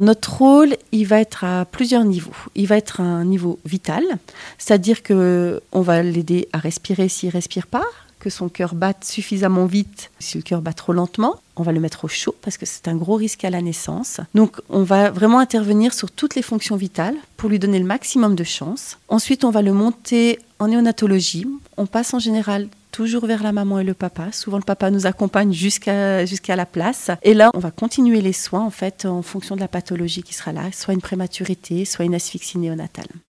Notre rôle, il va être à plusieurs niveaux. Il va être à un niveau vital, c'est-à-dire que on va l'aider à respirer s'il respire pas, que son cœur batte suffisamment vite. Si le cœur bat trop lentement, on va le mettre au chaud parce que c'est un gros risque à la naissance. Donc on va vraiment intervenir sur toutes les fonctions vitales pour lui donner le maximum de chance. Ensuite, on va le monter en néonatologie. On passe en général toujours vers la maman et le papa. Souvent, le papa nous accompagne jusqu'à jusqu'à la place. Et là, on va continuer les soins en fait en fonction de la pathologie qui sera là, soit une prématurité, soit une asphyxie néonatale.